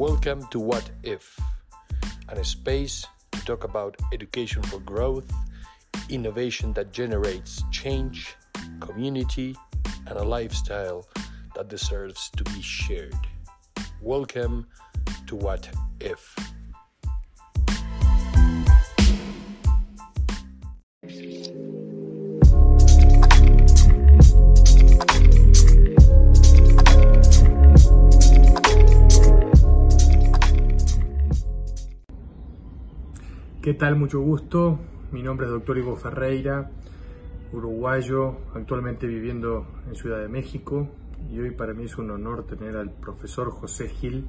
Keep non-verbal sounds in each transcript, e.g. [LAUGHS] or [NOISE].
Welcome to What If, and a space to talk about education for growth, innovation that generates change, community, and a lifestyle that deserves to be shared. Welcome to What If. ¿Qué tal? Mucho gusto. Mi nombre es doctor Ivo Ferreira, uruguayo, actualmente viviendo en Ciudad de México. Y hoy para mí es un honor tener al profesor José Gil,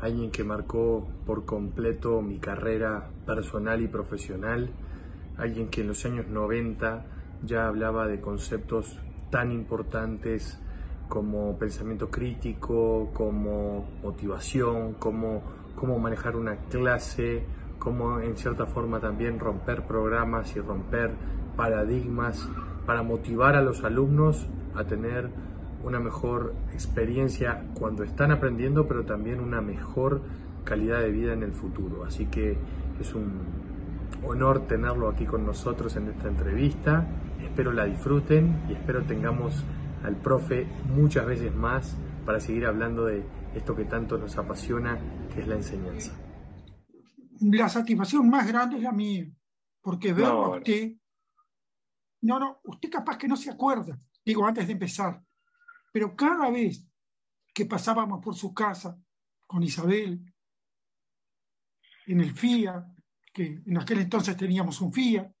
alguien que marcó por completo mi carrera personal y profesional, alguien que en los años 90 ya hablaba de conceptos tan importantes como pensamiento crítico, como motivación, como cómo manejar una clase, cómo en cierta forma también romper programas y romper paradigmas para motivar a los alumnos a tener una mejor experiencia cuando están aprendiendo, pero también una mejor calidad de vida en el futuro. Así que es un honor tenerlo aquí con nosotros en esta entrevista. Espero la disfruten y espero tengamos al profe muchas veces más para seguir hablando de esto que tanto nos apasiona, que es la enseñanza la satisfacción más grande es la mía, porque verlo a usted, no, no, usted capaz que no se acuerda, digo antes de empezar, pero cada vez que pasábamos por su casa con Isabel, en el FIA, que en aquel entonces teníamos un FIA,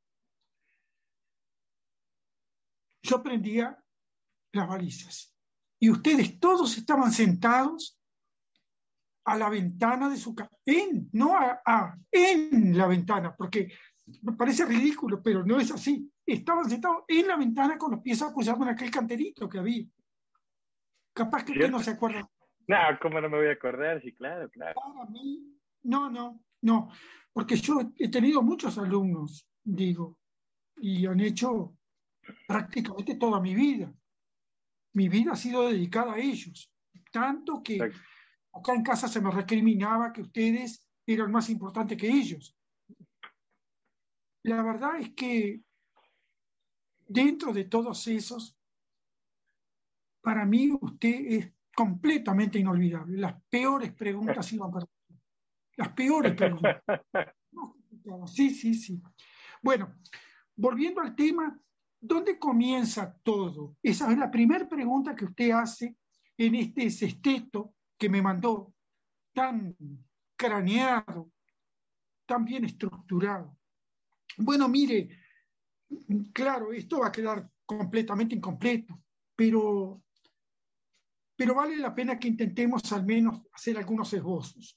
yo prendía las balizas. Y ustedes todos estaban sentados a la ventana de su casa, en, no a, en la ventana, porque me parece ridículo, pero no es así. Estaban sentados en la ventana con los pies apoyados en aquel canterito que había. Capaz que usted no se acuerda. No, ¿cómo no me voy a acordar? Sí, claro, claro. Para mí, no, no, no, porque yo he tenido muchos alumnos, digo, y han hecho prácticamente toda mi vida. Mi vida ha sido dedicada a ellos, tanto que acá en casa se me recriminaba que ustedes eran más importantes que ellos. La verdad es que dentro de todos esos, para mí usted es completamente inolvidable. Las peores preguntas iban para. Las peores preguntas. [LAUGHS] Sí, sí, sí. Bueno, volviendo al tema, ¿dónde comienza todo? Esa es la primera pregunta que usted hace en este sexteto que me mandó tan craneado, tan bien estructurado. Bueno, mire, claro, esto va a quedar completamente incompleto, pero, pero vale la pena que intentemos al menos hacer algunos esbozos.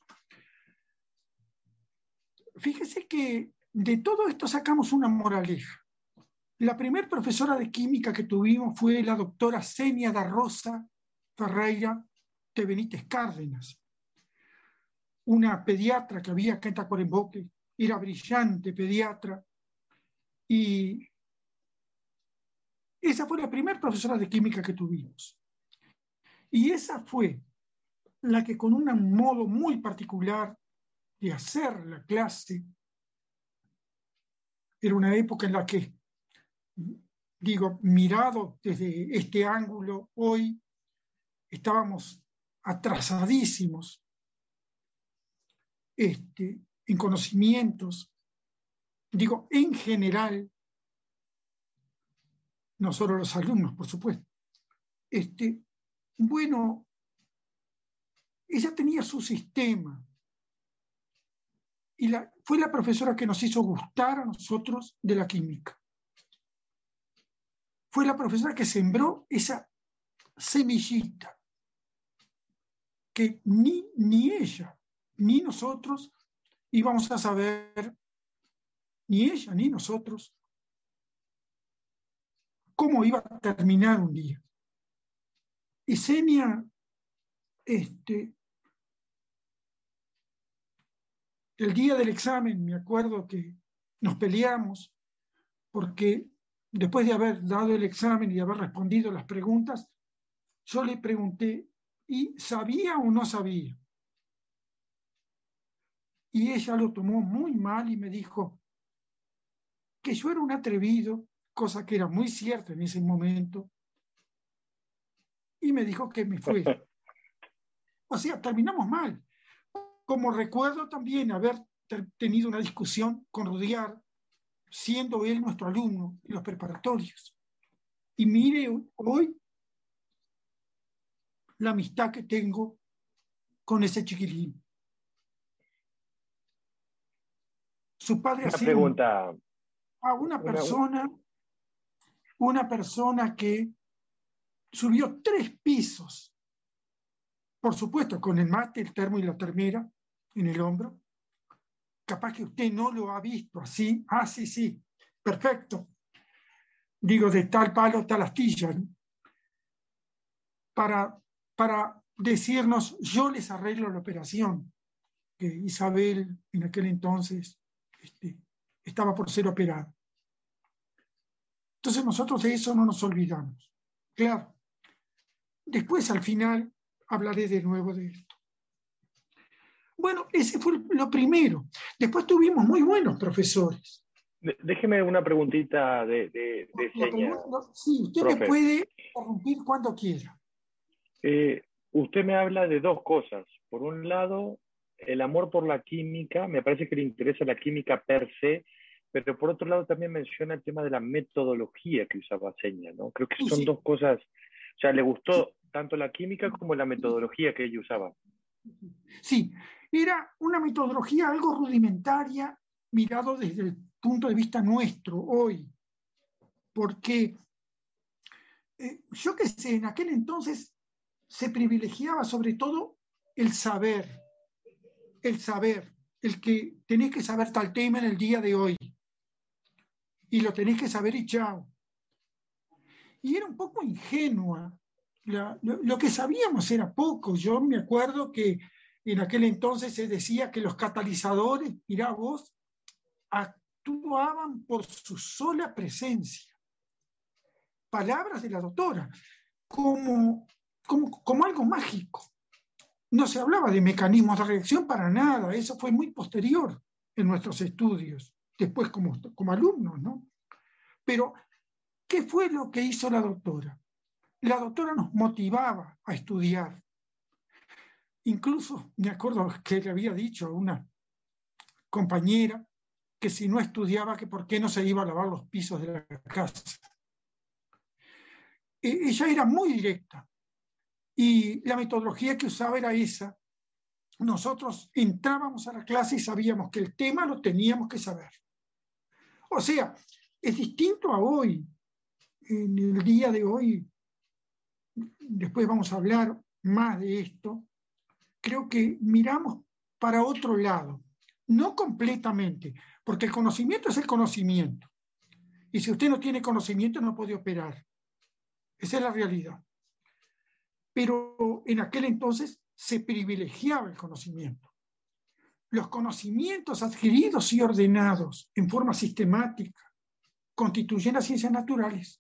Fíjese que de todo esto sacamos una moraleja. La primera profesora de química que tuvimos fue la doctora Senia da Rosa Ferreira Benítez Cárdenas, una pediatra que había acá en Tacuarembó, era brillante pediatra, y esa fue la primera profesora de química que tuvimos. Y esa fue la que con un modo muy particular de hacer la clase, era una época en la que, digo, mirado desde este ángulo, hoy estábamos atrasadísimos este, en conocimientos, digo, en general, no los alumnos, por supuesto. Este, bueno, ella tenía su sistema y la, fue la profesora que nos hizo gustar a nosotros de la química. Fue la profesora que sembró esa semillita que ni, ni ella, ni nosotros íbamos a saber, ni ella, ni nosotros, cómo iba a terminar un día. Y Senia, este, el día del examen, me acuerdo que nos peleamos porque después de haber dado el examen y haber respondido las preguntas, yo le pregunté, y sabía o no sabía. Y ella lo tomó muy mal y me dijo que yo era un atrevido, cosa que era muy cierta en ese momento, y me dijo que me fue. [LAUGHS] O sea, terminamos mal. Como recuerdo también haber tenido una discusión con Rudiar, siendo él nuestro alumno en los preparatorios. Y mire hoy la amistad que tengo con ese chiquilín. Su padre una pregunta. a una persona, una persona que subió tres pisos, por supuesto, con el mate, el termo y la termera en el hombro. Capaz que usted no lo ha visto así. Ah, sí, sí, perfecto. Digo, de tal palo, tal astilla. Para, para decirnos, yo les arreglo la operación. Que Isabel en aquel entonces este, estaba por ser operada. Entonces nosotros de eso no nos olvidamos. Claro. Después, al final, hablaré de nuevo de esto. Bueno, ese fue lo primero. Después tuvimos muy buenos profesores. Déjeme una preguntita de, de, sí, usted me puede interrumpir cuando quiera. Eh, usted me habla de dos cosas. Por un lado, el amor por la química, me parece que le interesa la química per se, pero por otro lado también menciona el tema de la metodología que usaba Seña, ¿no? Creo que son dos cosas, o sea, le gustó tanto la química como la metodología que ella usaba. Sí, era una metodología algo rudimentaria mirado desde el punto de vista nuestro hoy, porque eh, yo qué sé, en aquel entonces se privilegiaba sobre todo el saber, el saber, el que tenés que saber tal tema en el día de hoy. Y lo tenés que saber y chao. Y era un poco ingenua. lo, que sabíamos era poco. Yo me acuerdo que en aquel entonces se decía que los catalizadores, mirá vos, actuaban por su sola presencia. Palabras de la doctora, como, como, como algo mágico no se hablaba de mecanismos de reacción para nada, eso fue muy posterior en nuestros estudios, después como, como alumnos, ¿no? Pero, ¿qué fue lo que hizo la doctora? La doctora nos motivaba a estudiar. Incluso me acuerdo que le había dicho a una compañera que si no estudiaba, que por qué no se iba a lavar los pisos de la casa. E, ella era muy directa, y la metodología que usaba era esa. Nosotros entrábamos a la clase y sabíamos que el tema lo teníamos que saber. O sea, es distinto a hoy. En el día de hoy, después vamos a hablar más de esto, creo que miramos para otro lado, no completamente, porque el conocimiento es el conocimiento. Y si usted no tiene conocimiento, no puede operar. Esa es la realidad pero en aquel entonces se privilegiaba el conocimiento. Los conocimientos adquiridos y ordenados en forma sistemática constituyen las ciencias naturales,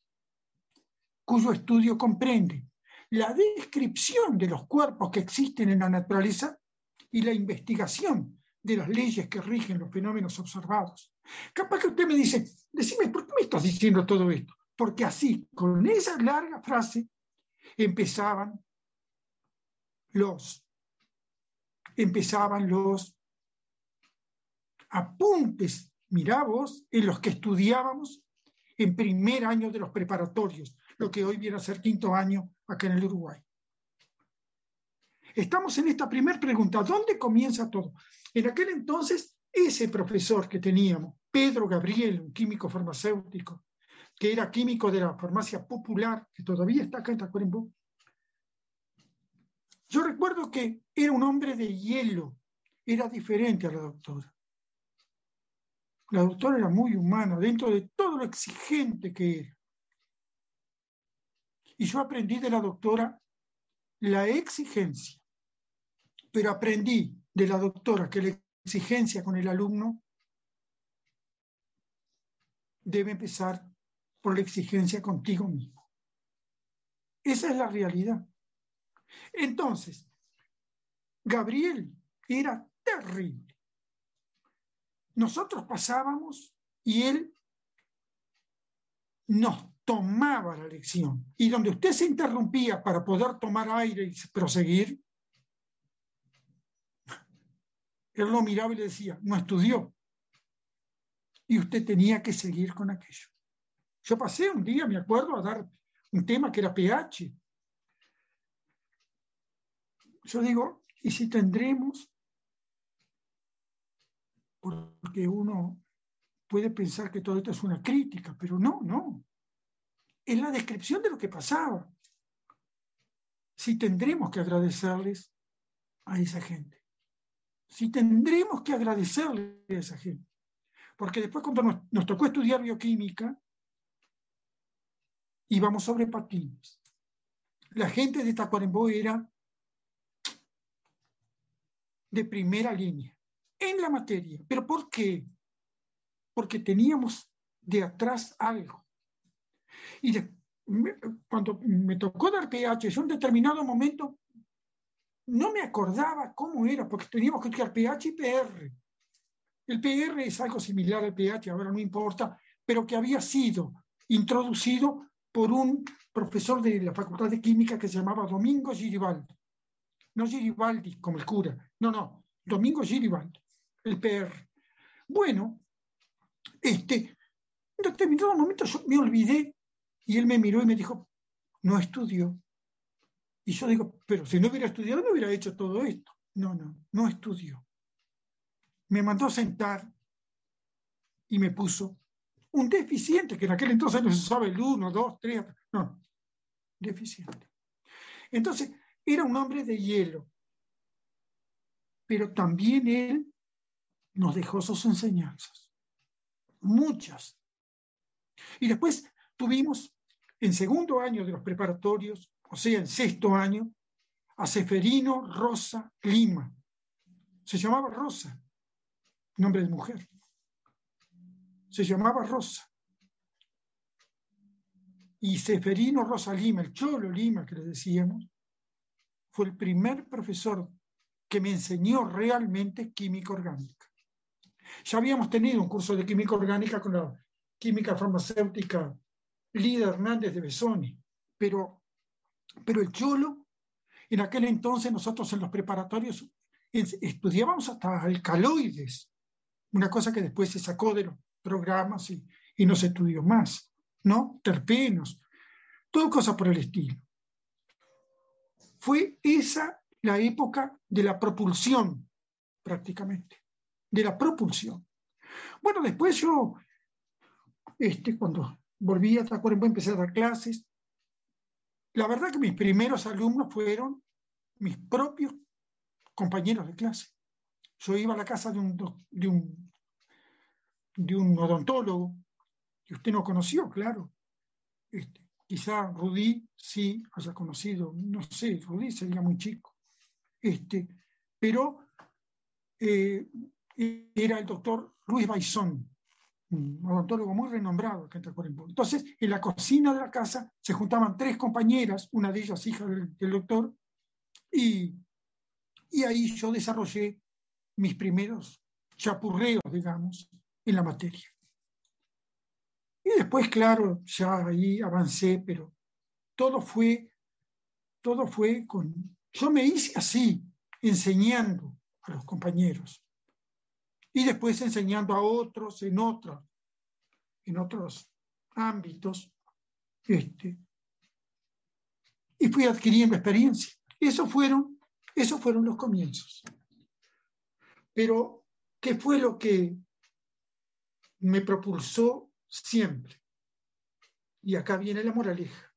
cuyo estudio comprende la descripción de los cuerpos que existen en la naturaleza y la investigación de las leyes que rigen los fenómenos observados. Capaz que usted me dice, decime, ¿por qué me estás diciendo todo esto? Porque así, con esa larga frase, empezaban los, empezaban los apuntes, mirá vos, en los que estudiábamos en primer año de los preparatorios, lo que hoy viene a ser quinto año acá en el Uruguay. Estamos en esta primera pregunta, ¿dónde comienza todo? En aquel entonces, ese profesor que teníamos, Pedro Gabriel, un químico farmacéutico, que era químico de la farmacia popular, que todavía está acá en Tacuarembó, yo recuerdo que era un hombre de hielo, era diferente a la doctora. La doctora era muy humana, dentro de todo lo exigente que era. Y yo aprendí de la doctora la exigencia, pero aprendí de la doctora que la exigencia con el alumno debe empezar por la exigencia contigo mismo. Esa es la realidad. Entonces, Gabriel era terrible, nosotros pasábamos y él nos tomaba la lección. Y donde usted se interrumpía para poder tomar aire y proseguir, él lo miraba y le decía, no estudió. Y usted tenía que seguir con aquello. Yo pasé un día, me acuerdo, a dar un tema que era pH. Yo digo, ¿y si tendremos? Porque uno puede pensar que todo esto es una crítica, pero no, no. Es la descripción de lo que pasaba. Si tendremos que agradecerles a esa gente. Si tendremos que agradecerles a esa gente. Porque después cuando nos, nos tocó estudiar bioquímica, íbamos sobre patines. La gente de Tacuarembó era de primera línea en la materia. ¿Pero por qué? Porque teníamos de atrás algo. Y cuando me tocó dar pH, en un determinado momento no me acordaba cómo era, porque teníamos que estudiar pH y PR. El PR es algo similar al pH, ahora no importa, pero que había sido introducido por un profesor de la Facultad de Química que se llamaba Domingo Giribaldi. No Giribaldi como el cura, no, no, Domingo Giribaldi, el PR. Bueno, este, en determinado momento yo me olvidé y él me miró y me dijo, no estudió. Y yo digo, pero si no hubiera estudiado no hubiera hecho todo esto. No, no, no estudió. Me mandó a sentar y me puso un deficiente, que en aquel entonces no se sabe el uno, dos, tres, no, deficiente. Entonces, era un hombre de hielo, pero también él nos dejó sus enseñanzas, muchas. Y después tuvimos en segundo año de los preparatorios, o sea, en sexto año, a Seferino Rosa Lima. Se llamaba Rosa, nombre de mujer se llamaba Rosa. Y Seferino Rosa Lima, el Cholo Lima que le decíamos, fue el primer profesor que me enseñó realmente química orgánica. Ya habíamos tenido un curso de química orgánica con la química farmacéutica Lida Hernández de Besoni, pero, pero el Cholo, en aquel entonces nosotros en los preparatorios estudiábamos hasta alcaloides, una cosa que después se sacó de los programas y, y no se estudió más, ¿no? Terpenos, todo cosas por el estilo. Fue esa la época de la propulsión, prácticamente, de la propulsión. Bueno, después yo, este, cuando volví a Tacuarembó, empecé a dar clases. La verdad que mis primeros alumnos fueron mis propios compañeros de clase. Yo iba a la casa de un, de un de un odontólogo que usted no conoció, claro. Este, quizá Rudí sí haya conocido, no sé, Rudí sería muy chico. Este, pero eh, era el doctor Luis Baizón, un odontólogo muy renombrado acá en Entonces, en la cocina de la casa se juntaban tres compañeras, una de ellas hija del, del doctor, y, y ahí yo desarrollé mis primeros chapurreos, digamos, en la materia. Y después, claro, ya ahí avancé, pero todo fue, todo fue con... Yo me hice así, enseñando a los compañeros. Y después enseñando a otros en otros, en otros ámbitos. Este, y fui adquiriendo experiencia. Esos fueron, esos fueron los comienzos. Pero, ¿qué fue lo que me propulsó siempre. Y acá viene la moraleja.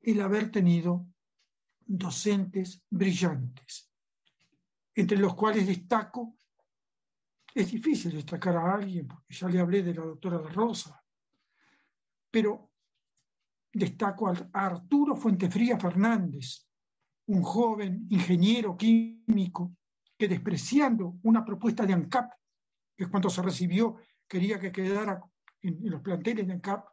El haber tenido docentes brillantes, entre los cuales destaco, es difícil destacar a alguien, porque ya le hablé de la doctora Rosa, pero destaco a Arturo Fuentefría Fernández, un joven ingeniero químico que despreciando una propuesta de ANCAP, que cuando se recibió quería que quedara en, los planteles de ANCAP,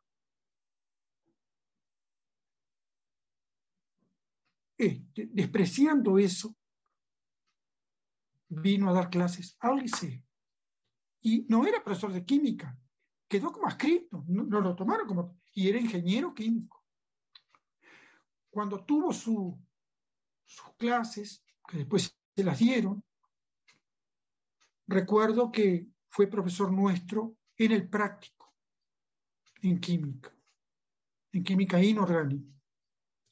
este, despreciando eso, vino a dar clases al liceo. Y no era profesor de química, quedó como escrito, no, lo tomaron como, y era ingeniero químico. Cuando tuvo su, sus clases, que después se las dieron, recuerdo que fue profesor nuestro en el práctico, en química, en química inorgánica.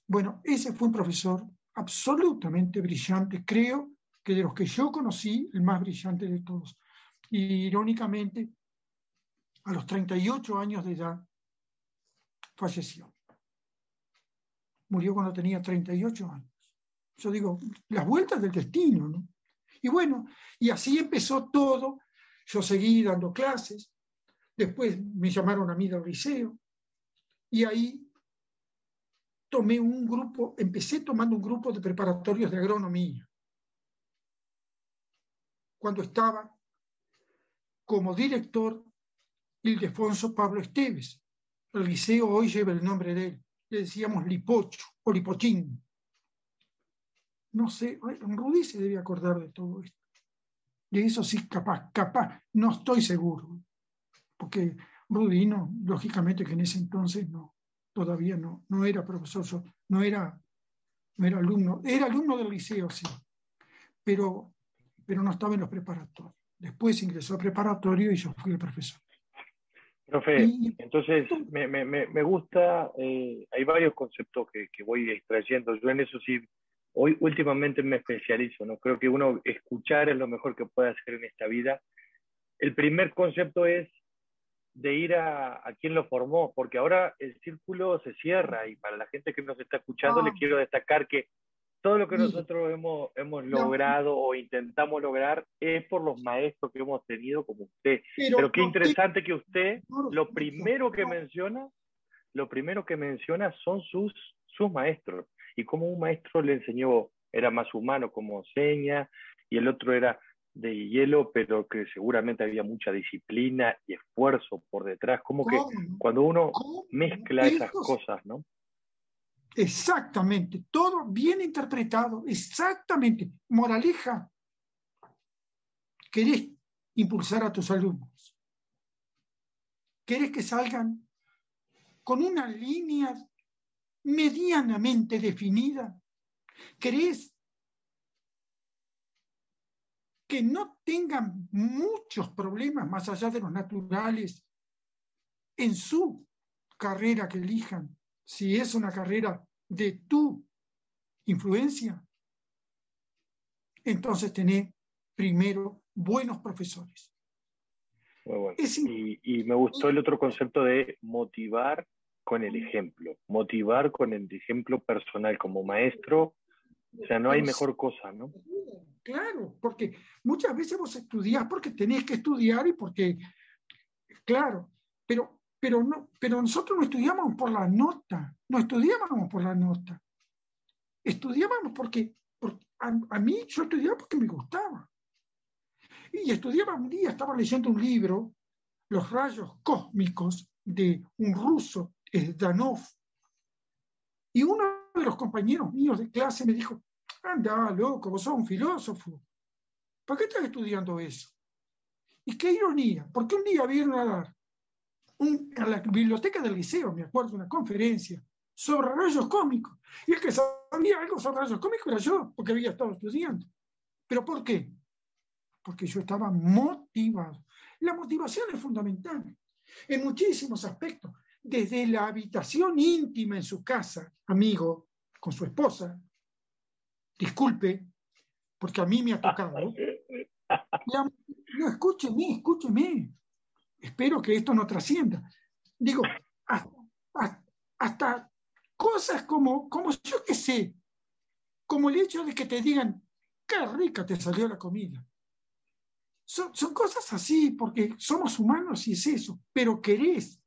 Bueno, ese fue un profesor absolutamente brillante, creo que de los que yo conocí, el más brillante de todos. Y irónicamente, a los 38 años de edad, falleció. Murió cuando tenía 38 años. Yo digo, las vueltas del destino, ¿no? Y bueno, y así empezó todo. Yo seguí dando clases, después me llamaron a mí del liceo, y ahí tomé un grupo, empecé tomando un grupo de preparatorios de agronomía. Cuando estaba como director Ildefonso Pablo Esteves. El liceo hoy lleva el nombre de él. Le decíamos Lipocho o Lipochín. No sé, Rudy se debe acordar de todo esto. De eso sí, capaz, capaz, no estoy seguro. Porque Rudy, no, lógicamente que en ese entonces no, todavía no, no era profesor, no era, no era alumno, era alumno del liceo, sí, pero, pero no estaba en los preparatorios. Después ingresó a preparatorio y yo fui el profesor. Profe, entonces me, me, me gusta, eh, hay varios conceptos que, que, voy extrayendo, yo en eso sí, hoy últimamente me especializo, ¿no? Creo que uno escuchar es lo mejor que puede hacer en esta vida. El primer concepto es de ir a, a quien lo formó, porque ahora el círculo se cierra y para la gente que nos está escuchando le ah. quiero destacar que todo lo que nosotros hemos, hemos logrado o intentamos lograr es por los maestros que hemos tenido como usted. Pero, qué interesante que usted, lo primero que menciona, lo primero que menciona son sus, sus maestros. Y como un maestro le enseñó, era más humano como seña, y el otro era de hielo, pero que seguramente había mucha disciplina y esfuerzo por detrás. Como que cuando uno mezcla esas cosas, ¿no? Exactamente, todo bien interpretado, exactamente. Moraleja, querés impulsar a tus alumnos. Querés que salgan con una línea medianamente definida. Querés que no tengan muchos problemas más allá de los naturales en su carrera que elijan si es una carrera de tu influencia, entonces tenés primero buenos profesores. Muy bueno. y, me gustó el otro concepto de motivar con el ejemplo, motivar con el ejemplo personal como maestro. O sea, no hay mejor cosa, ¿no? Claro, porque muchas veces vos estudiás porque tenés que estudiar y porque, claro, pero pero, no, pero nosotros no estudiábamos por la nota, no estudiábamos por la nota. Estudiábamos porque, a, mí yo estudiaba porque me gustaba. Y estudiaba un día, estaba leyendo un libro, Los rayos cósmicos, de un ruso, Danov. Y uno de los compañeros míos de clase me dijo, anda, loco, vos sos un filósofo. ¿Para qué estás estudiando eso? Y qué ironía, porque un día vieron a dar a la biblioteca del liceo, me acuerdo, una conferencia sobre rayos cómicos. Y el que sabía algo sobre rayos cómicos era yo, porque había estado estudiando. ¿Pero por qué? Porque yo estaba motivado. La motivación es fundamental en muchísimos aspectos, desde la habitación íntima en su casa, amigo, con su esposa. Disculpe, porque a mí me ha tocado. [LAUGHS] no, escúcheme, escúcheme espero que esto no trascienda. Digo, hasta, cosas como, como yo que sé, como el hecho de que te digan, qué rica te salió la comida. Son, son cosas así, porque somos humanos y es eso, pero querés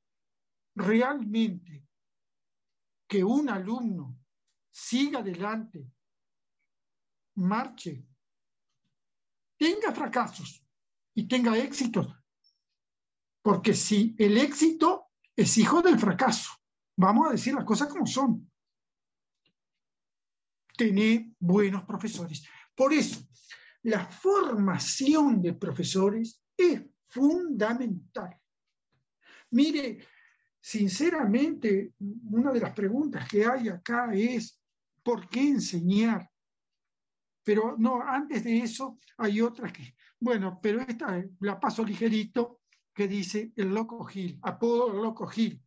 realmente que un alumno siga adelante, marche, tenga fracasos y tenga éxitos, porque si el éxito es hijo del fracaso, vamos a decir las cosas como son. Tener buenos profesores. Por eso, la formación de profesores es fundamental. Mire, sinceramente, una de las preguntas que hay acá es, ¿por qué enseñar? Pero no, antes de eso hay otra que, bueno, pero esta la paso ligerito, que dice el loco Gil, apodo loco Gil.